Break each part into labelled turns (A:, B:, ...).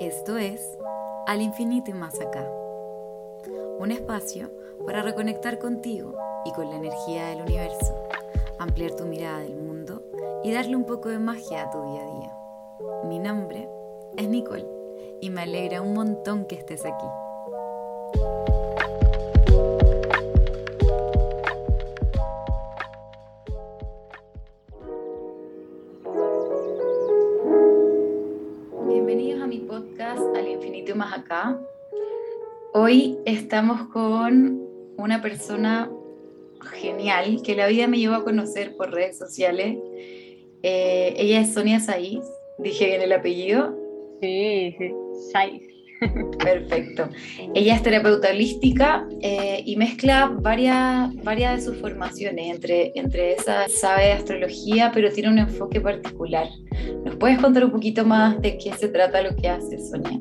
A: Esto es Al infinito y más acá. Un espacio para reconectar contigo y con la energía del universo, ampliar tu mirada del mundo y darle un poco de magia a tu día a día. Mi nombre es Nicole y me alegra un montón que estés aquí. Estamos con una persona genial que la vida me llevó a conocer por redes sociales. Eh, ella es Sonia Saiz, dije bien el apellido.
B: Sí, sí, Saiz.
A: Perfecto. Ella es terapeuta holística eh, y mezcla varias, varias de sus formaciones. Entre, entre esas sabe astrología, pero tiene un enfoque particular. ¿Nos puedes contar un poquito más de qué se trata lo que hace, Sonia?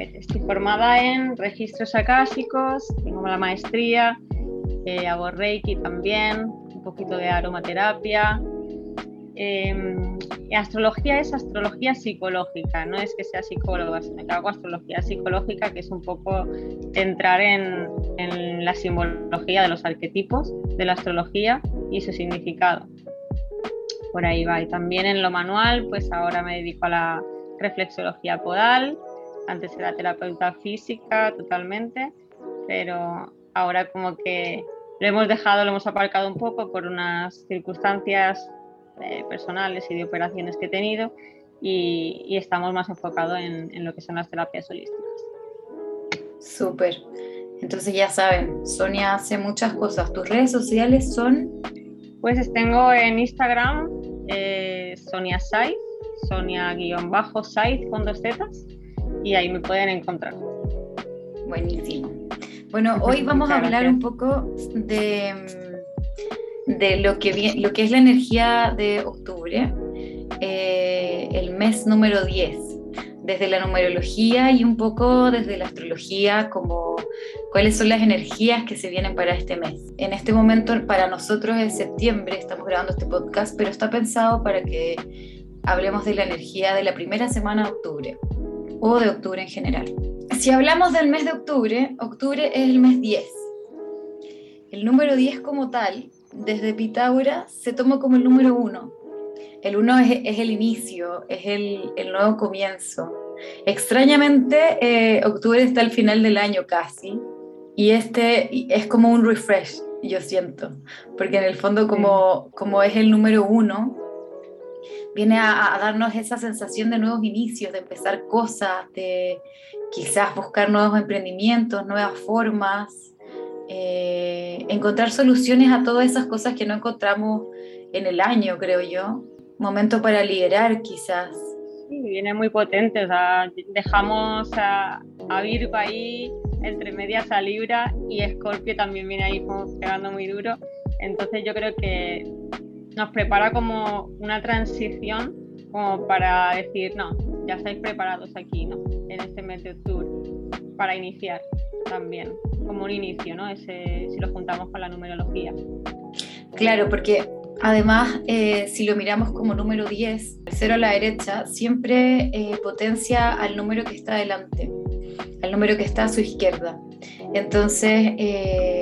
B: Estoy formada en registros acásicos, tengo la maestría, eh, hago Reiki también, un poquito de aromaterapia. Em, astrología es astrología psicológica, no es que sea psicóloga, sino que hago astrología psicológica, que es un poco entrar en, en la simbología de los arquetipos de la astrología y su significado. Por ahí va. Y también en lo manual, pues ahora me dedico a la reflexología podal, antes era terapeuta física totalmente, pero ahora como que lo hemos dejado, lo hemos aparcado un poco por unas circunstancias eh, personales y de operaciones que he tenido y, y estamos más enfocados en, en, lo que son las terapias holísticas.
A: Súper. Entonces ya saben, Sonia hace muchas cosas. ¿Tus redes sociales son?
B: Pues tengo en Instagram eh, Sonia Saiz, Sonia-Saiz con dos zetas y ahí me pueden encontrar.
A: Buenísimo. Bueno, hoy vamos a hablar un poco de, de lo, que, lo que es la energía de octubre, eh, el mes número 10, desde la numerología y un poco desde la astrología, como cuáles son las energías que se vienen para este mes. En este momento para nosotros es septiembre, estamos grabando este podcast, pero está pensado para que hablemos de la energía de la primera semana de octubre o de octubre en general. Si hablamos del mes de octubre, octubre es el mes 10. El número 10 como tal, desde Pitágoras, se toma como el número 1. El 1 es, es, el inicio, es el, el nuevo comienzo. Extrañamente, eh, octubre está al final del año casi, y este es como un refresh, yo siento, porque en el fondo como, como es el número 1, viene a, darnos esa sensación de nuevos inicios, de empezar cosas, de quizás buscar nuevos emprendimientos, nuevas formas, eh, encontrar soluciones a todas esas cosas que no encontramos en el año, creo yo. Momento para liderar, quizás.
B: Sí, viene muy potente, dejamos a, a Virgo ahí entre medias a Libra y Escorpio también viene ahí como pegando muy duro. Entonces yo creo que nos prepara como una transición como para decir, no, ya estáis preparados aquí, ¿no? En este mes de para iniciar también, como un inicio, ¿no? Ese, si lo juntamos con la numerología.
A: Claro, porque además, eh, si lo miramos como número 10, el cero a la derecha, siempre eh, potencia al número que está adelante, al número que está a su izquierda. Entonces, eh,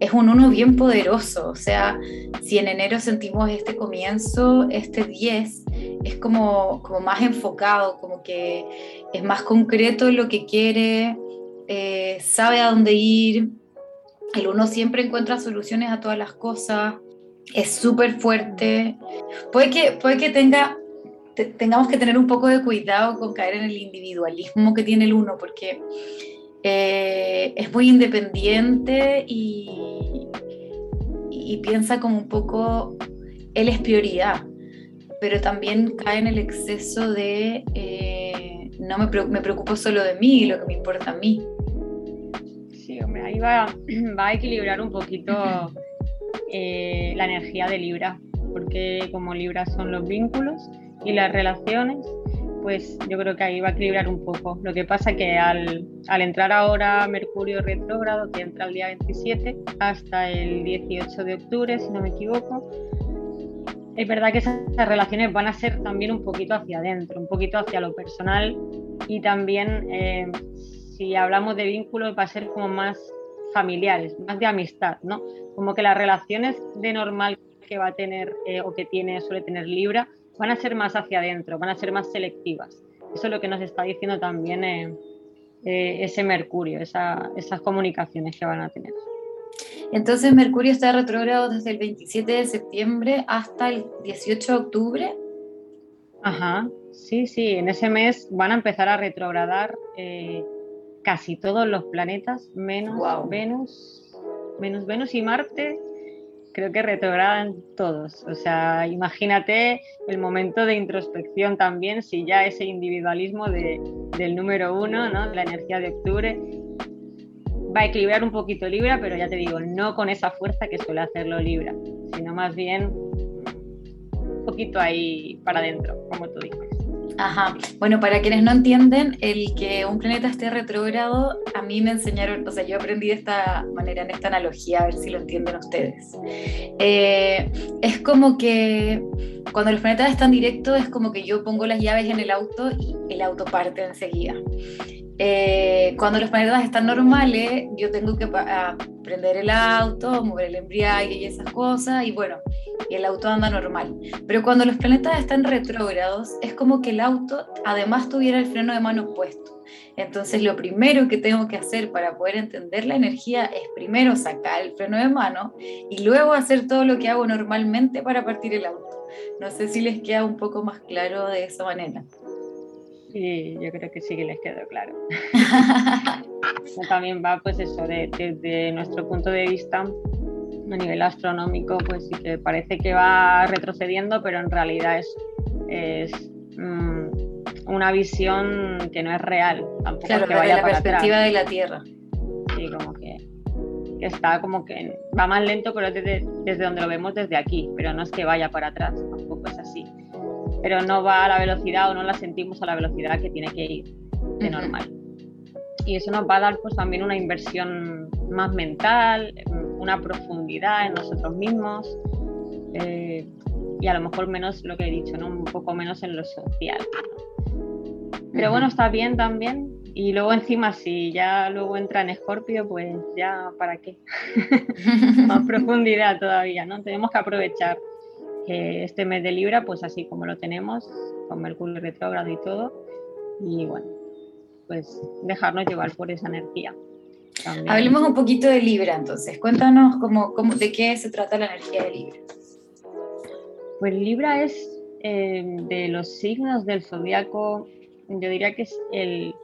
A: es un uno bien poderoso, o sea, si en enero sentimos este comienzo, este 10 es como, como más enfocado, como que es más concreto lo que quiere, eh, sabe a dónde ir, el uno siempre encuentra soluciones a todas las cosas, es súper fuerte, puede que, puede que tenga, te, tengamos que tener un poco de cuidado con caer en el individualismo que tiene el uno, porque eh, es muy independiente y, y, piensa como un poco, él es prioridad, pero también cae en el exceso de, eh, no me, me, preocupo solo de mí, lo que me importa a mí.
B: Sí, hombre, ahí va, va a equilibrar un poquito eh, la energía de Libra, porque como Libra son los vínculos y las relaciones, pues yo creo que ahí va a equilibrar un poco. Lo que pasa que al, entrar ahora Mercurio retrógrado, que entra el día 27 hasta el 18 de octubre, si no me equivoco, es verdad que esas relaciones van a ser también un poquito hacia adentro, un poquito hacia lo personal y también eh, si hablamos de vínculos va a ser como más familiares, más de amistad, ¿no? Como que las relaciones de normal que va a tener eh, o que tiene, suele tener Libra, van a ser más hacia adentro, van a ser más selectivas. Eso es lo que nos está diciendo también eh, ese Mercurio, esas comunicaciones que van a tener.
A: Entonces Mercurio está retrógrado desde el 27 de septiembre hasta el 18 de octubre.
B: Ajá, sí, sí, en ese mes van a empezar a retrogradar eh, casi todos los planetas, menos Venus, menos Venus y Marte, creo que retrogradan todos. O sea, imagínate el momento de introspección también, si ya ese individualismo del número uno, ¿no? de la energía de octubre, va a equilibrar un poquito Libra, pero ya te digo, no con esa fuerza que suele hacerlo Libra, sino más bien un poquito ahí para adentro, como tú dices.
A: Ajá. Bueno, para quienes no entienden, el que un planeta esté retrógrado, a mí me enseñaron, o sea, yo aprendí de esta manera, en esta analogía, a ver si lo entienden ustedes. Eh, es como que cuando los planetas están directos, es como que yo pongo las llaves en el auto y el auto parte enseguida. Eh, cuando los planetas están normales, yo tengo que prender el auto, mover el embriague y esas cosas, y bueno, el auto anda normal. Pero cuando los planetas están retrógrados, es como que el auto además tuviera el freno de mano puesto. Entonces lo primero que tengo que hacer para poder entender la energía es primero sacar el freno de mano y luego hacer todo lo que hago normalmente para partir el auto. No sé si les queda un poco más claro de esa manera.
B: Sí, yo creo que sí que les quedó claro. También va, pues eso, desde nuestro punto de vista, a nivel astronómico, pues sí que parece que va retrocediendo, pero en realidad es, es mm, una visión que no es real.
A: Tampoco claro, que vaya la perspectiva de la Tierra.
B: Sí, como que, está como que va más lento, pero desde, desde donde lo vemos desde aquí, pero no es que vaya para atrás, tampoco es así pero no va a la velocidad o no la sentimos a la velocidad que tiene que ir de normal. Y eso nos va a dar pues también una inversión más mental, una profundidad en nosotros mismos eh, y a lo mejor menos lo que he dicho, ¿no? un poco menos en lo social. Pero bueno, está bien también. Y luego encima, si ya luego entra en Escorpio, pues ya, ¿para qué? Más profundidad todavía, ¿no? Tenemos que aprovechar este mes de Libra, pues así como lo tenemos, con Mercurio retrógrado y todo. Y bueno, pues dejarnos llevar por esa energía.
A: Hablemos un poquito de Libra entonces. Cuéntanos cómo, cómo, de qué se trata la energía de Libra.
B: Pues Libra es eh, de los signos del zodiaco, yo diría que es el,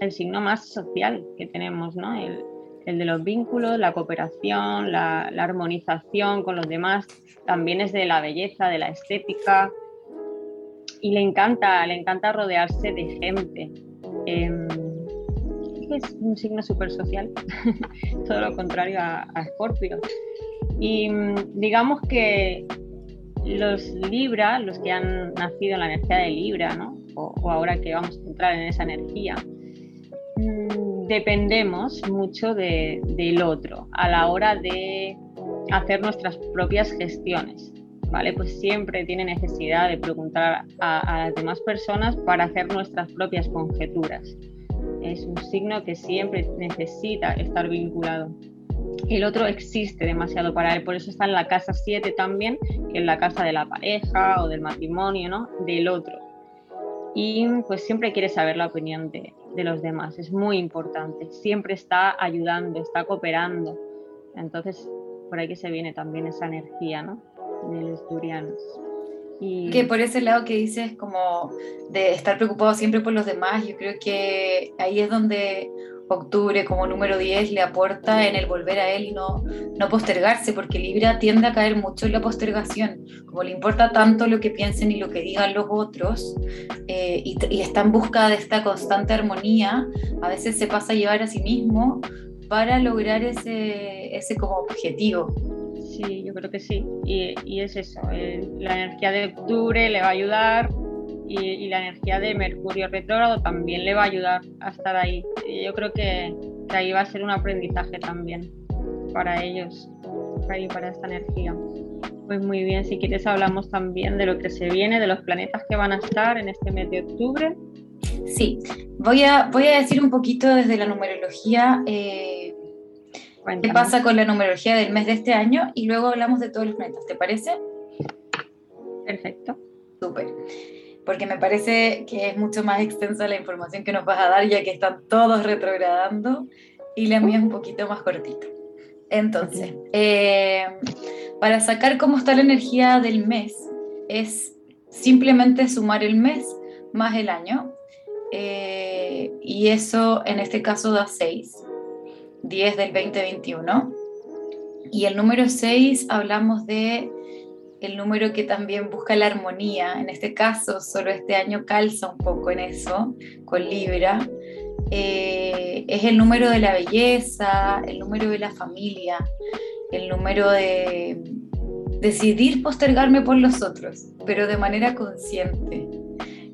B: el signo más social que tenemos, ¿no? El, el de los vínculos, la cooperación, la, armonización con los demás, también es de la belleza, de la estética y le encanta, le encanta rodearse de gente. Em, es un signo súper social, todo lo contrario a, a Scorpio. Y mm, digamos que los Libra, los que han nacido en la energía de Libra, ¿no? o, o ahora que vamos a entrar en esa energía, dependemos mucho del otro a la hora de hacer nuestras propias gestiones. ¿Vale? Pues siempre tiene necesidad de preguntar a, las demás personas para hacer nuestras propias conjeturas. Es un signo que siempre necesita estar vinculado. El otro existe demasiado para él, por eso está en la casa 7 también, que es la casa de la pareja o del matrimonio, ¿no? Del otro. Y pues siempre quiere saber la opinión de, de los demás. Es muy importante. Siempre está ayudando, está cooperando. Entonces, por ahí que se viene también esa energía, ¿no? De los durianos.
A: Y... Que por ese lado que dices como de estar preocupado siempre por los demás, yo creo que ahí es donde octubre como número 10 le aporta en el volver a él y no, no postergarse, porque Libra tiende a caer mucho en la postergación, como le importa tanto lo que piensen y lo que digan los otros, eh, y, está en busca de esta constante armonía, a veces se pasa a llevar a sí mismo para lograr ese, ese como objetivo.
B: Sí, yo creo que sí, y, y es eso, eh, la energía de octubre le va a ayudar y, la energía de Mercurio retrógrado también le va a ayudar a estar ahí. Y yo creo que, ahí va a ser un aprendizaje también para ellos, para, para esta energía. Pues muy bien, si quieres hablamos también de lo que se viene, de los planetas que van a estar en este mes de octubre.
A: Sí, voy a, voy a decir un poquito desde la numerología eh, qué pasa con la numerología del mes de este año y luego hablamos de todos los planetas, ¿te parece?
B: Perfecto.
A: Súper. Porque me parece que es mucho más extensa la información que nos vas a dar ya que están todos retrogradando y la mía es un poquito más cortita. Entonces, eh, para sacar cómo está la energía del mes, es simplemente sumar el mes más el año. Eh, y eso en este caso da 6, 10 del 2021. Y el número 6 hablamos de el número que también busca la armonía. En este caso, solo este año calza un poco en eso, con Libra. Eh, es el número de la belleza, el número de la familia, el número de decidir postergarme por los otros, pero de manera consciente.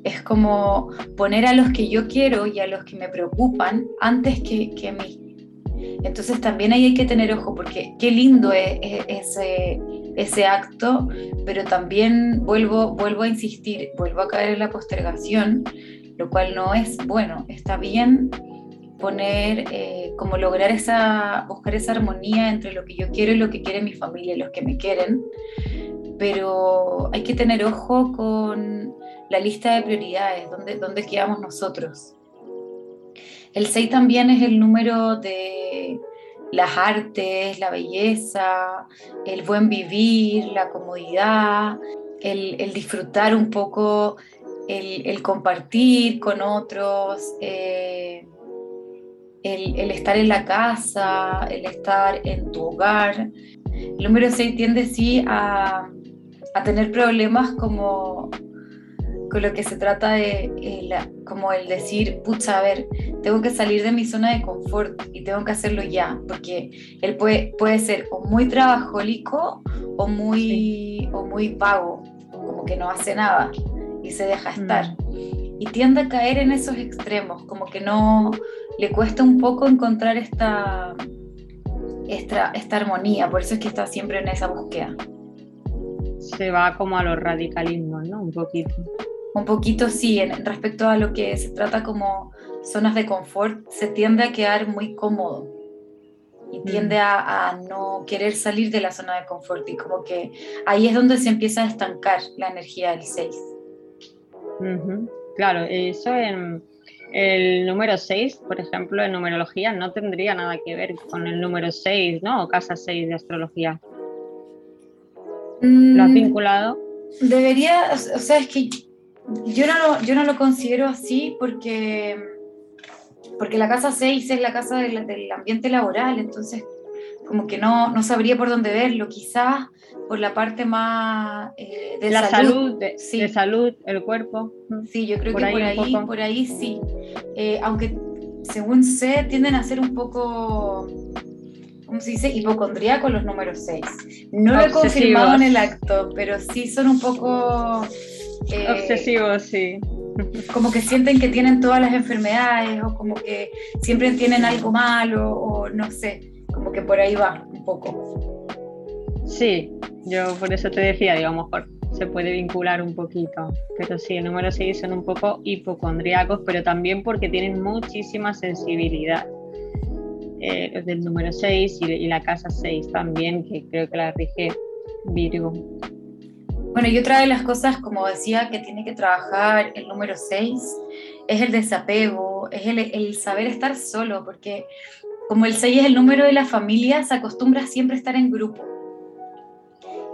A: Es como poner a los que yo quiero y a los que me preocupan antes que, que a mí. Entonces también ahí hay que tener ojo porque qué lindo es, ese, ese acto, pero también vuelvo, vuelvo a insistir, vuelvo a caer en la postergación lo cual no es bueno. Está bien poner, eh, como lograr esa, buscar esa armonía entre lo que yo quiero y lo que quiere mi familia los que me quieren, pero hay que tener ojo con la lista de prioridades, dónde, dónde quedamos nosotros. El 6 también es el número de las artes, la belleza, el buen vivir, la comodidad, el, el disfrutar un poco el, compartir con otros, eh, el, estar en la casa, el estar en tu hogar. El número 6 tiende sí a, tener problemas como con lo que se trata de como el decir, pucha, a ver, tengo que salir de mi zona de confort y tengo que hacerlo ya, porque él puede, puede ser o muy trabajólico o muy, o muy vago, como que no hace nada y se deja estar. Mm. Y tiende a caer en esos extremos, como que no le cuesta un poco encontrar esta, esta, esta armonía, por eso es que está siempre en esa búsqueda.
B: Se va como a los radicalismos, ¿no? Un poquito.
A: Un poquito sí, en, respecto a lo que se trata como zonas de confort, se tiende a quedar muy cómodo y tiende mm. a, a, no querer salir de la zona de confort y como que ahí es donde se empieza a estancar la energía del 6.
B: Claro, eso en el número 6, por ejemplo, en numerología no tendría nada que ver con el número 6, ¿no? O casa 6 de astrología. ¿Lo has mm, vinculado?
A: Debería, o sea, es que yo no lo, yo no lo considero así porque, porque la casa 6 es la casa del, del ambiente laboral, entonces como que no, no sabría por dónde verlo, quizás por la parte más
B: eh, de la salud, de, sí. de, salud, el cuerpo.
A: Sí, yo creo que por ahí, por ahí sí. Eh, aunque según sé, tienden a ser un poco, ¿cómo se dice? Hipocondríacos los números 6. No lo he confirmado en el acto, pero sí son un poco...
B: Eh, Obsesivos, sí.
A: Como que sienten que tienen todas las enfermedades o como que siempre tienen algo malo o no sé, como que por ahí va un poco.
B: Sí, yo por eso te decía, digo, a lo mejor se puede vincular un poquito, pero sí, el número 6 son un poco hipocondriacos, pero también porque tienen muchísima sensibilidad. Eh, los del número 6 y, la casa 6 también, que creo que la rige Virgo.
A: Bueno, y otra de las cosas, como decía, que tiene que trabajar el número 6 es el desapego, es el, el saber estar solo, porque como el 6 es el número de la familia, se acostumbra siempre a estar en grupo.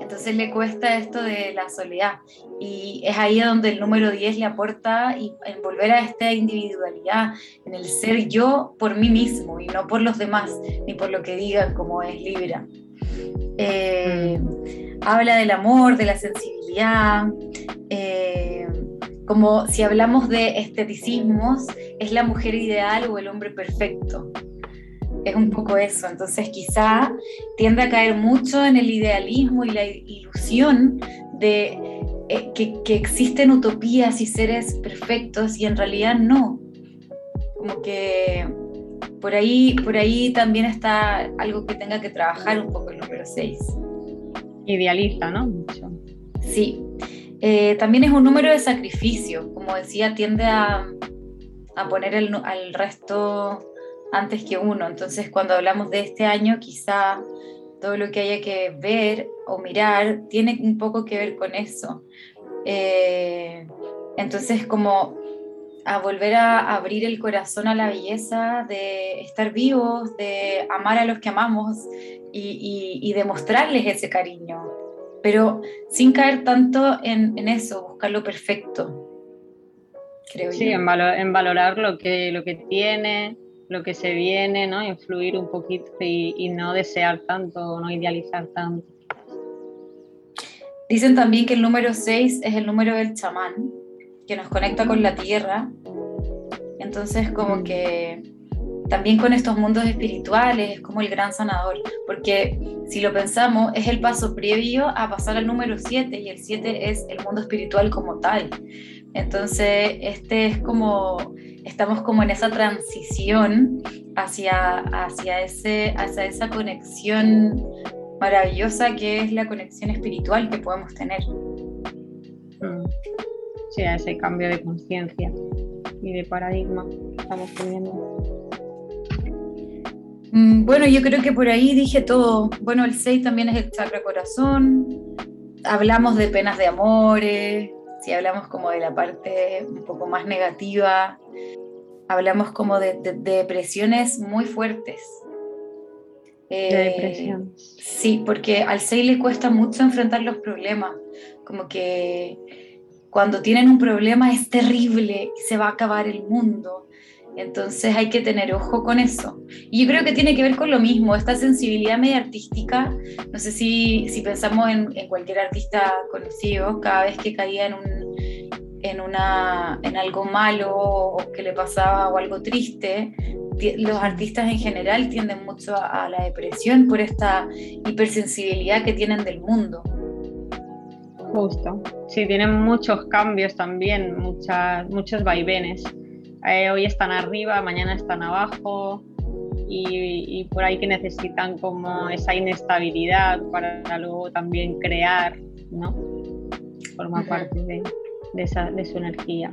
A: Entonces le cuesta esto de la soledad. Y es ahí donde el número 10 le aporta y en volver a esta individualidad, en el ser yo por mí mismo y no por los demás, ni por lo que digan como es Libra. Eh, habla del amor, de la sensibilidad. Eh, como si hablamos de esteticismos, es la mujer ideal o el hombre perfecto es un poco eso. Entonces quizá tiende a caer mucho en el idealismo y la ilusión de eh, que, existen utopías y seres perfectos y en realidad no. Como que por ahí, por ahí también está algo que tenga que trabajar un poco el número 6.
B: Idealiza, ¿no? Mucho.
A: Sí. Eh, también es un número de sacrificio, como decía, tiende a, a poner el, al resto antes que uno. Entonces, cuando hablamos de este año, quizá todo lo que haya que ver o mirar tiene un poco que ver con eso. Eh, entonces, como a volver a abrir el corazón a la belleza de estar vivos, de amar a los que amamos y, y, demostrarles ese cariño, pero sin caer tanto en, en eso, buscar lo perfecto.
B: Creo sí, En, en, valorar lo que, lo que tiene, lo que se viene, ¿no? Influir un poquito y, y no desear tanto, no idealizar tanto.
A: Dicen también que el número 6 es el número del chamán, que nos conecta con la tierra. Entonces, como mm. que también con estos mundos espirituales es como el gran sanador, porque si lo pensamos, es el paso previo a pasar al número 7 y el 7 es el mundo espiritual como tal. Entonces, este es como, estamos como en esa transición hacia, hacia, ese, hacia esa conexión maravillosa que es la conexión espiritual que podemos tener.
B: Mm sea ese cambio de conciencia y de paradigma que estamos teniendo.
A: Mm, bueno, yo creo que por ahí dije todo. Bueno, el 6 también es el chakra corazón. Hablamos de penas de amores, si hablamos como de la parte un poco más negativa, hablamos como de, depresiones muy fuertes.
B: de eh, depresión.
A: Sí, porque al 6 le cuesta mucho enfrentar los problemas, como que cuando tienen un problema es terrible, se va a acabar el mundo. Entonces hay que tener ojo con eso. Y yo creo que tiene que ver con lo mismo, esta sensibilidad media artística. No sé si, si pensamos en, en, cualquier artista conocido, cada vez que caía en, un, en, una, en algo malo o que le pasaba o algo triste, los artistas en general tienden mucho a, a la depresión por esta hipersensibilidad que tienen del mundo.
B: Justo. Sí, tienen muchos cambios también, muchas, muchos vaivenes. Eh, hoy están arriba, mañana están abajo y, por ahí que necesitan como esa inestabilidad para luego también crear, ¿no? Forma parte de, esa, de su energía.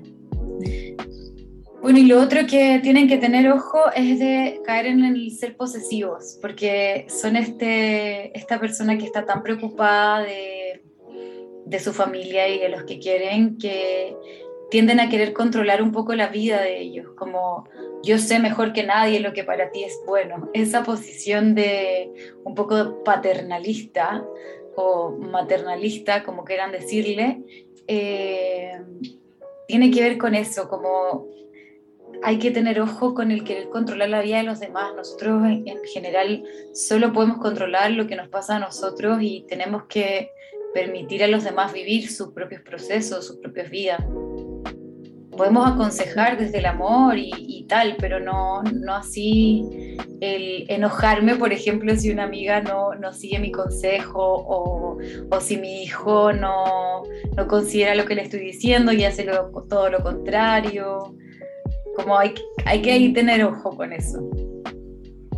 A: Bueno, y lo otro que tienen que tener ojo es de caer en el ser posesivos, porque son este, esta persona que está tan preocupada de de su familia y de los que quieren que tienden a querer controlar un poco la vida de ellos, como yo sé mejor que nadie lo que para ti es bueno. Esa posición de un poco paternalista o maternalista, como quieran decirle, eh, tiene que ver con eso, como hay que tener ojo con el querer controlar la vida de los demás. Nosotros en general solo podemos controlar lo que nos pasa a nosotros y tenemos que permitir a los demás vivir sus propios procesos, sus propias vidas. Podemos aconsejar desde el amor y, tal, pero no, no así el enojarme, por ejemplo, si una amiga no, no sigue mi consejo o, o, si mi hijo no, no, considera lo que le estoy diciendo y hace todo lo contrario. Como hay, hay que tener ojo con eso.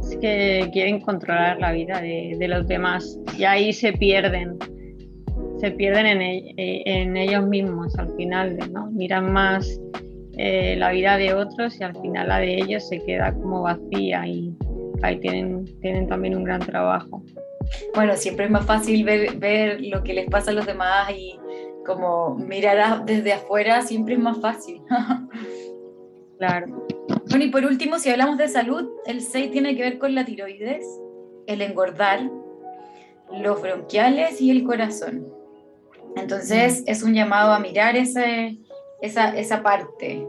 B: Es que quieren controlar la vida de, de los demás y ahí se pierden se pierden en, eh, en, ellos mismos al final, ¿no? Miran más eh, la vida de otros y al final la de ellos se queda como vacía y ahí tienen, tienen también un gran trabajo.
A: Bueno, siempre es más fácil ver, ver lo que les pasa a los demás y como mirar desde afuera siempre es más fácil.
B: claro.
A: Bueno, y por último, si hablamos de salud, el 6 tiene que ver con la tiroides, el engordar, los bronquiales y el corazón. Entonces es un llamado a mirar ese, esa, esa parte,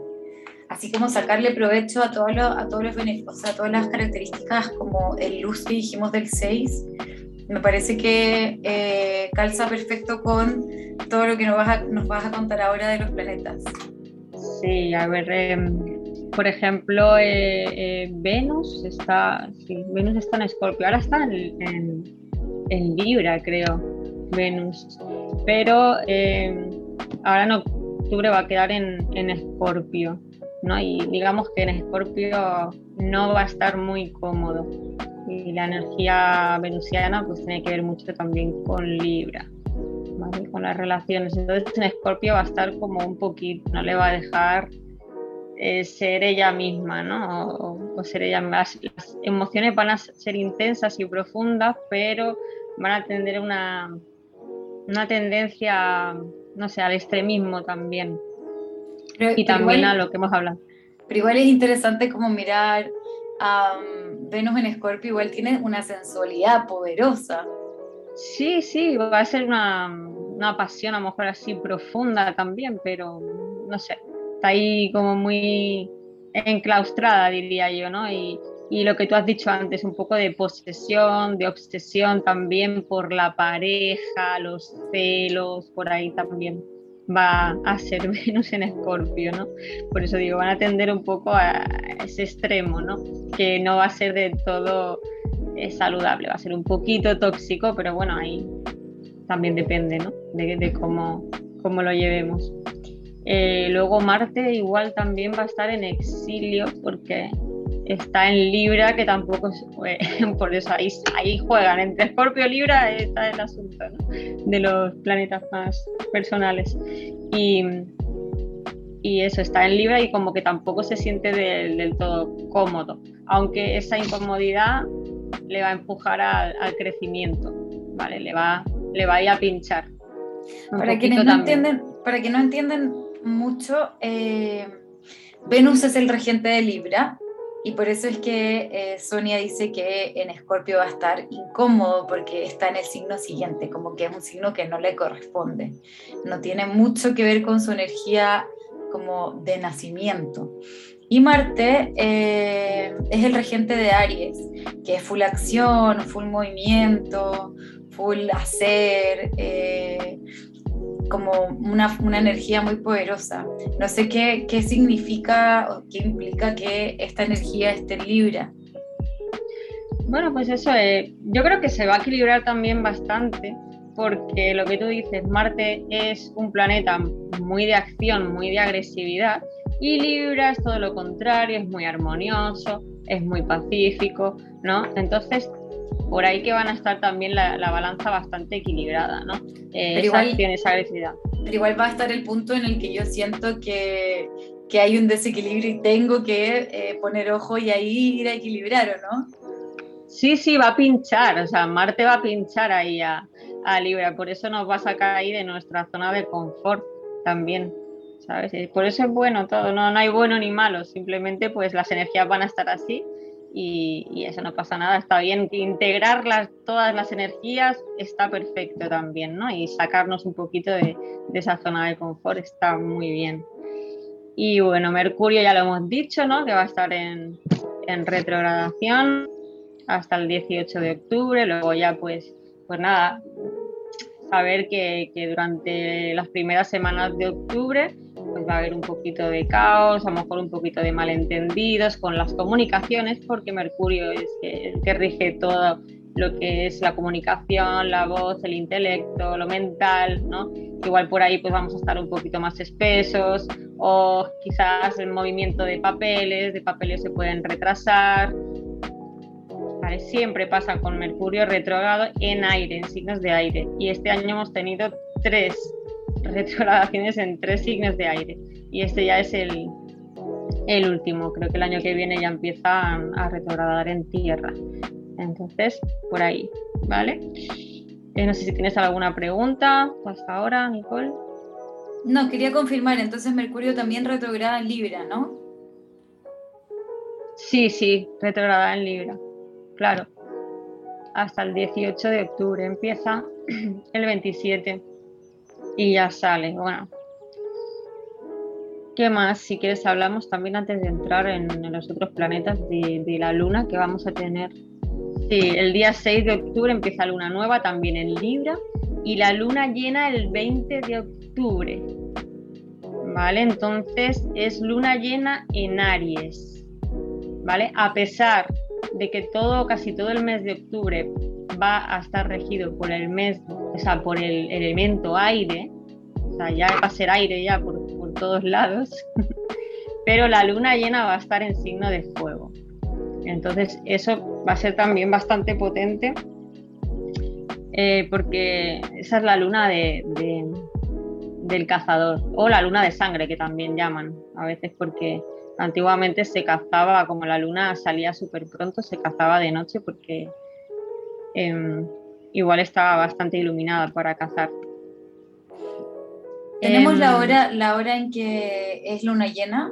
A: así como sacarle provecho a, todo a todos los beneficios, a todas las características como el luz que dijimos del 6. Me parece que eh, calza perfecto con todo lo que nos vas, a, nos vas a contar ahora de los planetas.
B: Sí, a ver, em, por ejemplo, eh, eh, Venus está, sí, Venus está en Escorpio, ahora está en, en, en Libra, creo, Venus pero eh, ahora en octubre va a quedar en, Escorpio, ¿no? Y digamos que en Escorpio no va a estar muy cómodo. Y la energía venusiana pues tiene que ver mucho también con Libra, con las relaciones. Entonces en Escorpio va a estar como un poquito, no le va a dejar eh, ser ella misma, ¿no? O, ser ella Las, las, emociones van a ser intensas y profundas, pero van a tener una, una tendencia, no sé, al extremismo también. y también a lo que hemos hablado.
A: Pero igual es interesante como mirar a Venus en Escorpio, igual tiene una sensualidad poderosa.
B: Sí, sí, va a ser una, una pasión a lo mejor así profunda también, pero no sé, está ahí como muy enclaustrada, diría yo, ¿no? Y, y, lo que tú has dicho antes, un poco de posesión, de obsesión también por la pareja, los celos, por ahí también va a ser Venus en Escorpio, ¿no? Por eso digo, van a tender un poco a ese extremo, ¿no? Que no va a ser de todo eh, saludable, va a ser un poquito tóxico, pero bueno, ahí también depende, ¿no? De, de cómo, cómo lo llevemos. Eh, luego Marte igual también va a estar en exilio porque está en Libra, que tampoco por eso ahí, ahí juegan. Entre Escorpio y Libra está el asunto de los planetas más personales. Y, y, eso, está en Libra y como que tampoco se siente del, todo cómodo, aunque esa incomodidad le va a empujar al, crecimiento, ¿vale? Le va, le va a ir a pinchar.
A: Para quienes no entienden, para que no entienden mucho, eh, Venus es el regente de Libra y por eso es que eh, Sonia dice que en Escorpio va a estar incómodo porque está en el signo siguiente, como que es un signo que no le corresponde. No tiene mucho que ver con su energía como de nacimiento. Y Marte eh, es el regente de Aries, que es full acción, full movimiento, full hacer, como una, una, energía muy poderosa. No sé qué, qué significa o qué implica que esta energía esté en Libra.
B: Bueno, pues eso, eh, yo creo que se va a equilibrar también bastante, porque lo que tú dices, Marte es un planeta muy de acción, muy de agresividad, y Libra es todo lo contrario, es muy armonioso, es muy pacífico, ¿no? Entonces por ahí que van a estar también la, balanza bastante equilibrada, ¿no?
A: Eh, pero igual, tiene esa agresividad. Pero igual va a estar el punto en el que yo siento que, que hay un desequilibrio y tengo que eh, poner ojo y ahí ir a equilibrar, ¿o no?
B: Sí, sí, va a pinchar, o sea, Marte va a pinchar ahí a, a Libra, por eso nos va a sacar ahí de nuestra zona de confort también. ¿Sabes? Por eso es bueno todo, no, no hay bueno ni malo, simplemente pues las energías van a estar así y, eso no pasa nada, está bien. Integrar todas las energías está perfecto también, ¿no? Y sacarnos un poquito de, esa zona de confort está muy bien. Y bueno, Mercurio ya lo hemos dicho, ¿no? Que va a estar en, retrogradación hasta el 18 de octubre, luego ya pues, pues nada, saber que, que durante las primeras semanas de octubre pues va a haber un poquito de caos, a lo mejor un poquito de malentendidos con las comunicaciones, porque Mercurio es el que rige todo lo que es la comunicación, la voz, el intelecto, lo mental, ¿no? Igual por ahí pues vamos a estar un poquito más espesos o quizás el movimiento de papeles, de papeles se pueden retrasar. Siempre pasa con Mercurio retrogrado en aire, en signos de aire. Y este año hemos tenido tres retrogradaciones en tres signos de aire. Y este ya es el, el último. Creo que el año que viene ya empieza a retrogradar en tierra. Entonces, por ahí, ¿vale? Eh, no sé si tienes alguna pregunta hasta ahora, Nicole.
A: No, quería confirmar, entonces Mercurio también retrograda en Libra, ¿no?
B: Sí, sí, retrograda en Libra, claro. Hasta el 18 de octubre, empieza el 27 y ya sale. Bueno, ¿qué más? Si quieres hablamos también antes de entrar en, los otros planetas de, la luna que vamos a tener. Sí, el día 6 de octubre empieza luna nueva también en Libra y la luna llena el 20 de octubre. ¿Vale? Entonces es luna llena en Aries. ¿Vale? A pesar de que todo, casi todo el mes de octubre va a estar regido por el mes, o sea, por el elemento aire, o sea, ya va a ser aire ya por, todos lados, pero la luna llena va a estar en signo de fuego. Entonces eso va a ser también bastante potente eh, porque esa es la luna de, del cazador o la luna de sangre que también llaman a veces porque antiguamente se cazaba como la luna salía súper pronto, se cazaba de noche porque em, igual estaba bastante iluminada para cazar.
A: ¿Tenemos la, em, hora, la hora en que es luna llena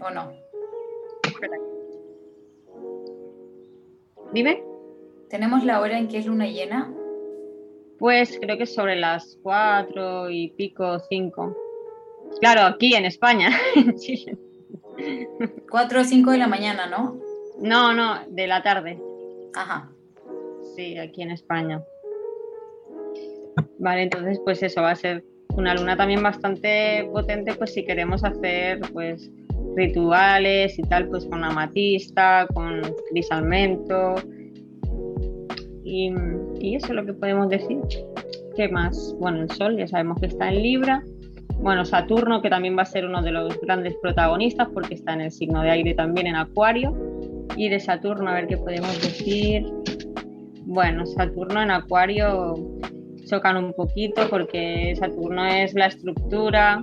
A: o no?
B: Dime.
A: ¿Tenemos la hora en que es luna llena?
B: Pues creo que sobre las cuatro y pico, cinco. Claro, aquí en España, en Chile.
A: Cuatro o cinco de la mañana, ¿no?
B: No, no, de la tarde.
A: Ajá.
B: Sí, aquí en España. Vale, entonces pues eso va a ser una luna también bastante potente, pues si queremos hacer pues rituales y tal, pues con amatista, con crisalmento. Y, y eso es lo que podemos decir. ¿Qué más? Bueno, el Sol ya sabemos que está en Libra. Bueno, Saturno, que también va a ser uno de los grandes protagonistas porque está en el signo de aire también en Acuario. Y de Saturno, a ver qué podemos decir. Bueno, Saturno en Acuario chocan un poquito porque Saturno es la estructura,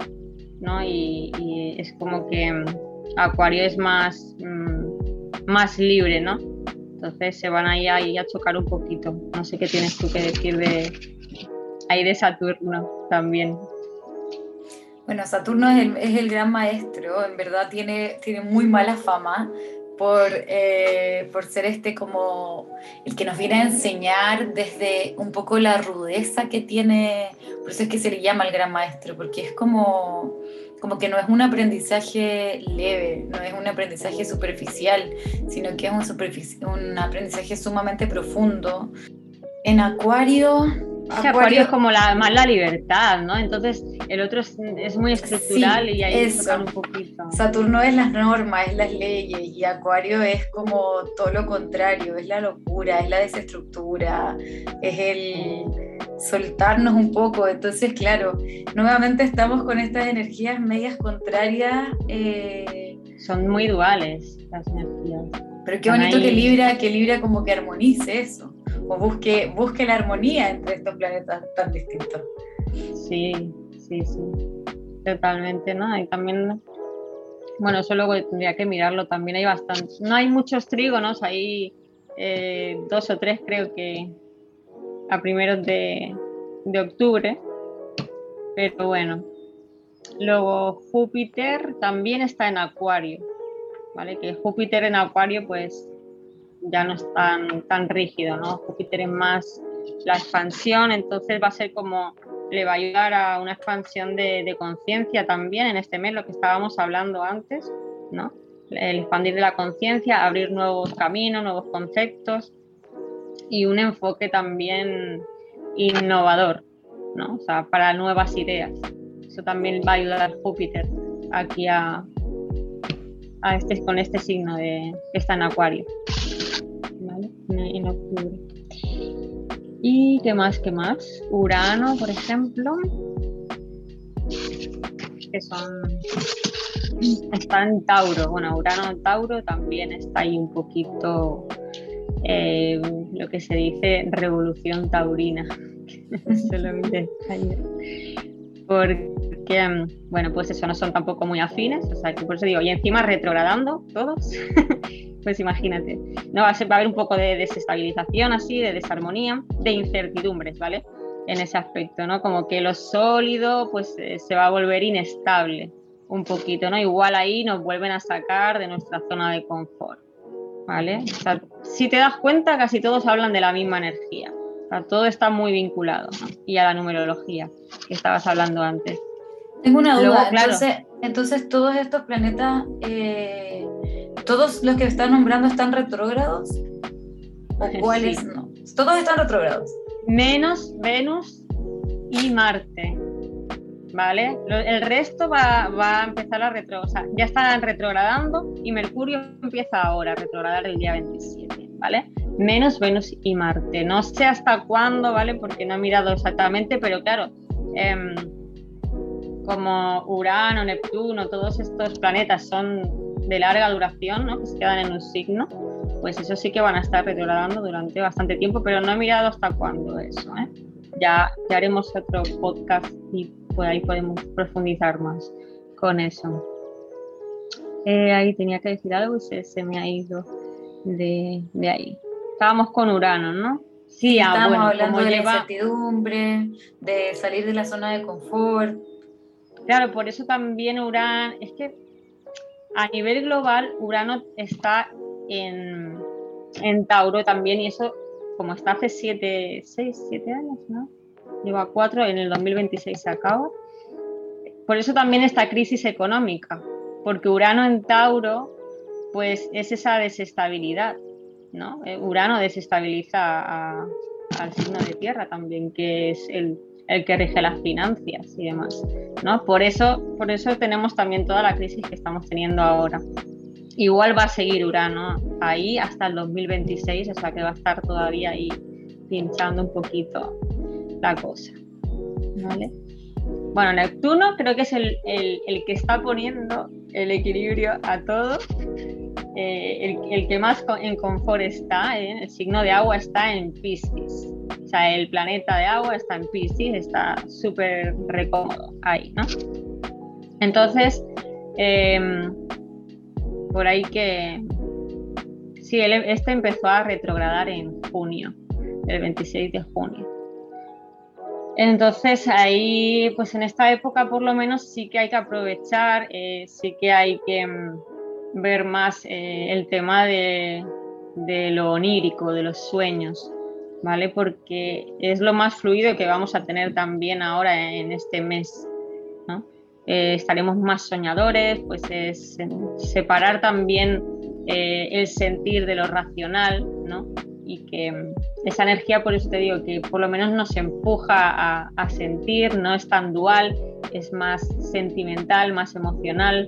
B: ¿no? Y, es como que mm, Acuario es más, mm, más libre, ¿no? Entonces se van ahí, ahí a chocar un poquito. No sé qué tienes tú que decir de ahí de Saturno también.
A: Bueno, Saturno es el, es el, gran maestro, en verdad tiene, tiene muy mala fama, por, eh, por ser este como el que nos viene a enseñar desde un poco la rudeza que tiene, por eso es que se le llama el gran maestro, porque es como, como que no es un aprendizaje leve, no es un aprendizaje superficial, sino que es un, un aprendizaje sumamente profundo. En Acuario,
B: Acuario, es como la, más la libertad, ¿no? Entonces el otro es, muy estructural y ahí eso. un poquito.
A: Saturno es las normas, es las leyes y Acuario es como todo lo contrario, es la locura, es la desestructura, es el soltarnos un poco. Entonces, claro, nuevamente estamos con estas energías medias contrarias.
B: Eh, Son muy duales las energías.
A: Pero qué bonito que Libra, que Libra como que armonice eso o busque, busque la armonía entre estos planetas tan distintos.
B: Sí, sí, sí, totalmente, ¿no? Y también, bueno, eso luego tendría que mirarlo, también hay bastante, no hay muchos trígonos, hay eh, dos o tres creo que a primeros de, de octubre, pero bueno. Luego Júpiter también está en Acuario, ¿vale? Que Júpiter en Acuario pues ya no es tan, tan rígido, ¿no? Júpiter es más la expansión, entonces va a ser como le va a ayudar a una expansión de, conciencia también en este mes, lo que estábamos hablando antes, ¿no? El expandir de la conciencia, abrir nuevos caminos, nuevos conceptos y un enfoque también innovador, ¿no? O sea, para nuevas ideas. Eso también va a ayudar Júpiter aquí a, a este, con este signo de, que está en Acuario en octubre. ¿Y qué más? ¿Qué más? Urano, por ejemplo, que son. Está en Tauro. Bueno, Urano en Tauro también está ahí un poquito eh, lo que se dice revolución taurina. Porque, bueno, pues eso no son tampoco muy afines, o sea, que por eso digo, y encima retrogradando todos. pues imagínate, no va a, ser, va a haber un poco de desestabilización así, de desarmonía, de incertidumbres, ¿vale? En ese aspecto, ¿no? Como que lo sólido pues eh, se va a volver inestable un poquito, ¿no? Igual ahí nos vuelven a sacar de nuestra zona de confort, ¿vale? O sea, si te das cuenta, casi todos hablan de la misma energía. O sea, todo está muy vinculado, ¿no? Y a la numerología que estabas hablando antes.
A: Tengo una duda, entonces, entonces todos estos planetas... Eh ¿Todos los que están nombrando están retrógrados? ¿O cuáles no? Todos están retrógrados.
B: Menos Venus y Marte. ¿Vale? El resto va, a empezar a retro, o sea, ya están retrogradando y Mercurio empieza ahora a retrogradar el día 27, ¿vale? Menos Venus y Marte. No sé hasta cuándo, ¿vale? Porque no he mirado exactamente, pero claro, em, como Urano, Neptuno, todos estos planetas son de larga duración, ¿no? que se quedan en un signo, pues eso sí que van a estar retrogradando durante bastante tiempo, pero no he mirado hasta cuándo eso. ¿eh? Ya, ya haremos otro podcast y pues ahí podemos profundizar más con eso. Eh, ahí tenía que decir algo y se, me ha ido de, ahí. Estábamos con Urano, ¿no?
A: Sí, ah, Estábamos hablando de la incertidumbre, de salir de la zona de confort.
B: Claro, por eso también Urano, es que a nivel global Urano está en, Tauro también y eso como está hace 7, 6, 7 años, ¿no? Lleva 4, en el 2026 se acaba. Por eso también esta crisis económica, porque Urano en Tauro, pues es esa desestabilidad, ¿no? Eh, Urano desestabiliza al signo de tierra también, que es el, que rige las finanzas y demás, ¿no? Por eso, por eso tenemos también toda la crisis que estamos teniendo ahora. Igual va a seguir Urano ahí hasta el 2026, o sea que va a estar todavía ahí pinchando un poquito la cosa, ¿vale? Bueno, Neptuno creo que es el, que está poniendo el equilibrio a todo, eh, el, que más en confort está, ¿eh? el signo de agua está en Piscis. O sea, el planeta de agua está en Piscis, está súper recómodo ahí, ¿no? Entonces, em, por ahí que... Sí, este empezó a retrogradar en junio, el 26 de junio. Entonces ahí, pues en esta época por lo menos sí que hay que aprovechar, eh, sí que hay que mm, ver más eh, el tema de, lo onírico, de los sueños, ¿vale? Porque es lo más fluido que vamos a tener también ahora en este mes, ¿no? Eh, estaremos más soñadores, pues es separar también el sentir de lo racional, ¿no? y que mm, esa energía, por eso te digo, que por lo menos nos empuja a, sentir, no es tan dual, es más sentimental, más emocional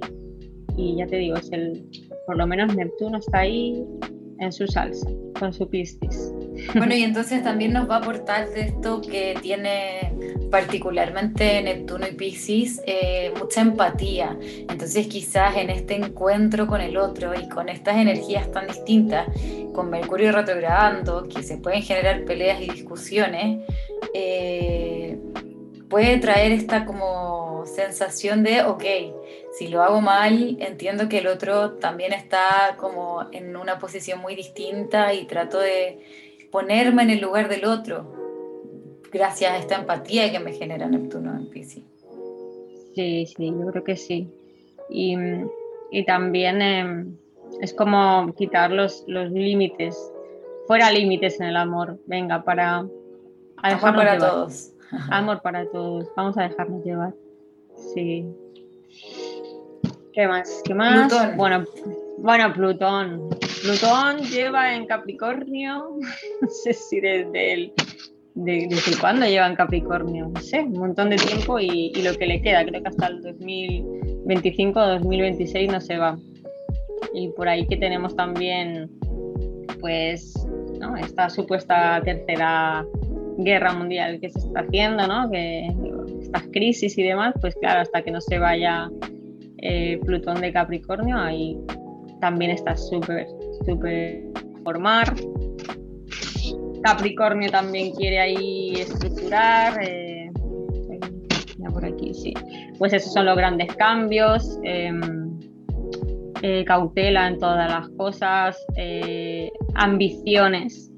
B: y ya te digo, es el, por lo menos Neptuno está ahí en su salsa, con su piscis.
A: Bueno, y entonces también nos va a aportar de esto que tiene particularmente Neptuno y Pisces eh, mucha empatía. Entonces quizás en este encuentro con el otro y con estas energías tan distintas, con Mercurio retrogradando, que se pueden generar peleas y discusiones, eh, puede traer esta como sensación de, ok, si lo hago mal, entiendo que el otro también está como en una posición muy distinta y trato de ponerme en el lugar del otro, gracias a esta empatía que me genera Neptuno en Pisces.
B: Sí, sí, yo creo que sí. Y, también em, es como quitar los, los límites, fuera límites en el amor, venga, para...
A: Amor para todos.
B: Amor para todos, vamos a dejarnos llevar. Sí. ¿Qué más? ¿Qué más? Bueno, bueno, Plutón. Plutón lleva en Capricornio, no sé si desde el ¿Desde cuándo lleva en Capricornio? No sé, un montón de tiempo y, lo que le queda, creo que hasta el 2025 o 2026 no se va. Y por ahí que tenemos también, pues, ¿no? esta supuesta tercera guerra mundial que se está haciendo, ¿no? Que estas crisis y demás, pues claro, hasta que no se vaya eh, Plutón de Capricornio, ahí también está súper, súper formar. Capricornio también quiere ahí estructurar. Eh, por aquí, sí. Pues esos son los grandes cambios. Em, eh, cautela en todas las cosas. Eh, ambiciones.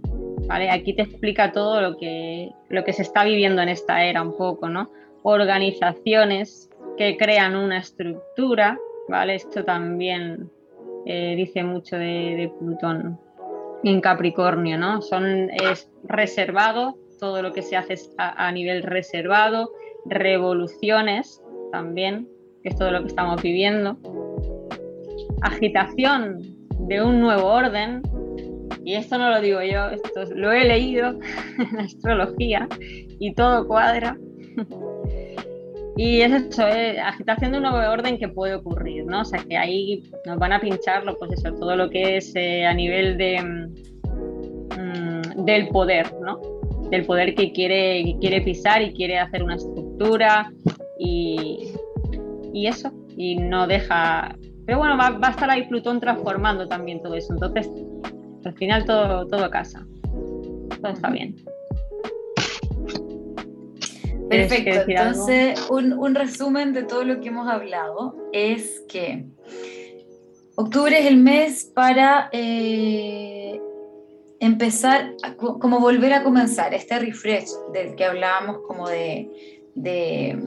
B: ¿vale? Aquí te explica todo lo que, lo que se está viviendo en esta era un poco, ¿no? Organizaciones que crean una estructura, ¿vale? Esto también eh, dice mucho de, Plutón en Capricornio, ¿no? Son, es reservado, todo lo que se hace a, nivel reservado, revoluciones también, que es todo lo que estamos viviendo, agitación de un nuevo orden, y esto no lo digo yo, esto lo he leído en astrología y todo cuadra. Y es eso, es agitación de un nuevo orden que puede ocurrir, ¿no? O sea, que ahí nos van a pincharlo, pues eso, todo lo que es eh, a nivel de, mm, del poder, ¿no? Del poder que quiere, quiere pisar y quiere hacer una estructura y, y eso, y no deja... Pero bueno, va, va, a estar ahí Plutón transformando también todo eso, entonces al final todo, todo casa, todo está bien.
A: Perfecto, entonces un, un, resumen de todo lo que hemos hablado es que octubre es el mes para eh, empezar, como volver a comenzar, este refresh del que hablábamos como de, de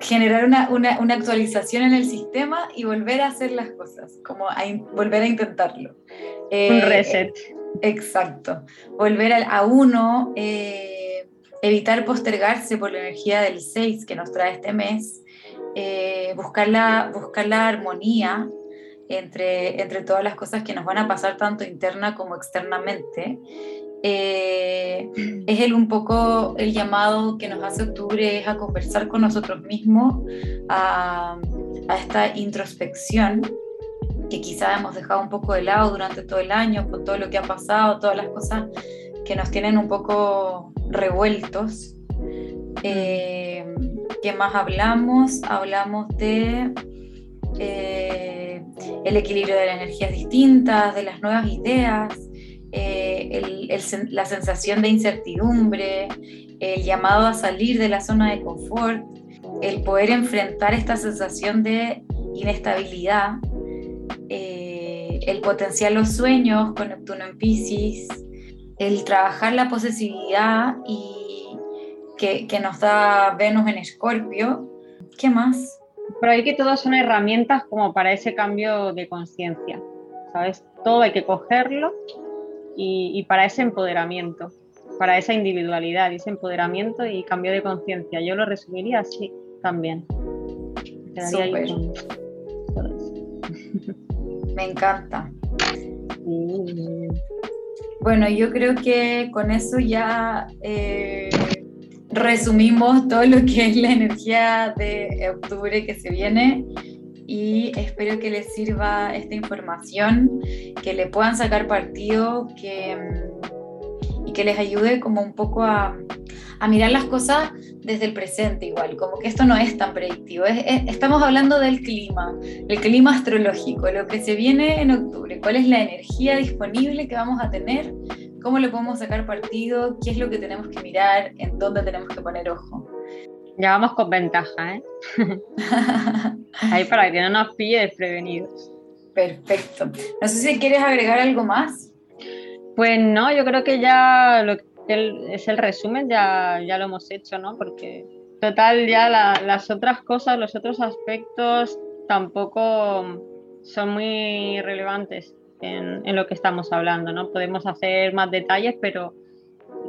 A: generar una, una, una, actualización en el sistema y volver a hacer las cosas, como a volver a intentarlo.
B: Eh, un reset.
A: exacto, volver a, a uno. Eh, evitar postergarse por la energía del 6 que nos trae este mes, eh, buscar, la, buscar la armonía entre, entre todas las cosas que nos van a pasar tanto interna como externamente. Eh, es el, un poco el llamado que nos hace octubre es a conversar con nosotros mismos, a, a esta introspección que quizá hemos dejado un poco de lado durante todo el año, con todo lo que ha pasado, todas las cosas que nos tienen un poco revueltos. Eh, ¿Qué más hablamos? Hablamos de eh, el equilibrio de las energías distintas, de las nuevas ideas, eh, la sensación de incertidumbre, el llamado a salir de la zona de confort, el poder enfrentar esta sensación de inestabilidad, el potencial los sueños con Neptuno en Pisces, el trabajar la posesividad y que, nos da Venus en Escorpio. ¿Qué más?
B: Pero hay que todas son herramientas como para ese cambio de conciencia, ¿sabes? Todo hay que cogerlo y, para ese empoderamiento, para esa individualidad, ese empoderamiento y cambio de conciencia. Yo lo resumiría así también.
A: Me encanta. Bueno, yo creo que con eso ya eh, resumimos todo lo que es la energía de octubre que se viene y espero que les sirva esta información, que le puedan sacar partido que, y que les ayude como un poco a, a mirar las cosas desde el presente igual, como que esto no es tan predictivo. estamos hablando del clima, el clima astrológico, lo que se viene en octubre, cuál es la energía disponible que vamos a tener, cómo le podemos sacar partido, qué es lo que tenemos que mirar, en dónde tenemos que poner ojo.
B: Ya vamos con ventaja, ¿eh? Ahí para que no nos pille desprevenidos.
A: Perfecto. No sé si quieres agregar algo más.
B: Pues no, yo creo que ya lo es el resumen, ya, ya lo hemos hecho, ¿no? Porque total ya las otras cosas, los otros aspectos tampoco son muy relevantes en, en, lo que estamos hablando, ¿no? Podemos hacer más detalles, pero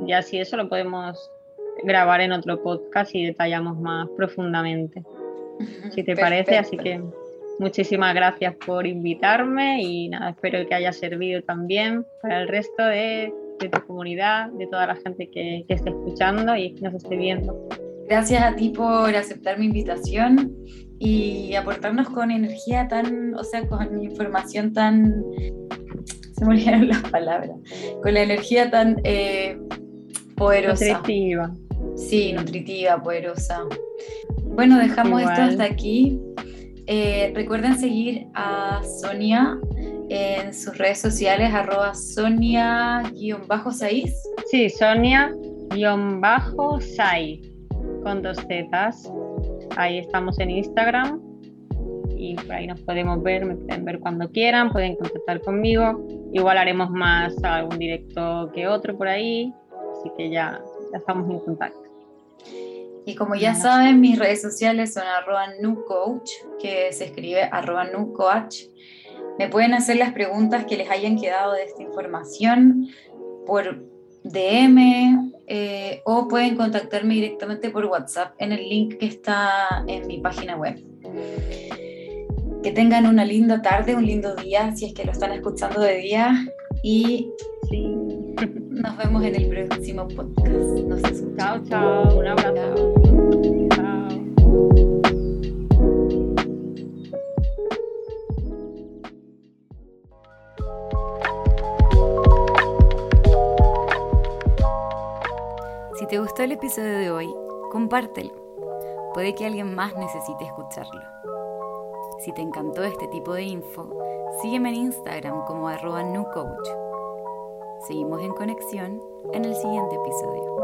B: ya si eso lo podemos grabar en otro podcast y detallamos más profundamente, si te parece. Así que muchísimas gracias por invitarme y nada, espero que haya servido también para el resto de de tu comunidad, de toda la gente que, que esté escuchando y que nos esté viendo.
A: Gracias a ti por aceptar mi invitación y aportarnos con energía tan, o sea, con información tan, se me olvidaron las palabras, con la energía tan eh, poderosa.
B: Nutritiva.
A: Sí, nutritiva, poderosa. Bueno, dejamos esto hasta aquí. Eh, recuerden seguir a Sonia en sus redes sociales, arroba Sonia-Saiz.
B: Sí, Sonia-Sai, con dos zetas. Ahí estamos en Instagram y por ahí nos podemos ver, me pueden ver cuando quieran, pueden contactar conmigo. Igual haremos más algún directo que otro por ahí, así que ya, ya estamos en contacto.
A: Y como ya saben, mis redes sociales son arroba nucoach, que se escribe arroba nucoach. Me pueden hacer las preguntas que les hayan quedado de esta información por DM eh, o pueden contactarme directamente por WhatsApp en el link que está en mi página web. Que tengan una linda tarde, un lindo día, si es que lo están escuchando de día. Y nos vemos en el próximo podcast. Nos
B: Chao, chao. Un abrazo.
A: Si te gustó el episodio de hoy, compártelo. Puede que alguien más necesite escucharlo. Si te encantó este tipo de info, sígueme en Instagram como arroba newcoach. Seguimos en conexión en el siguiente episodio.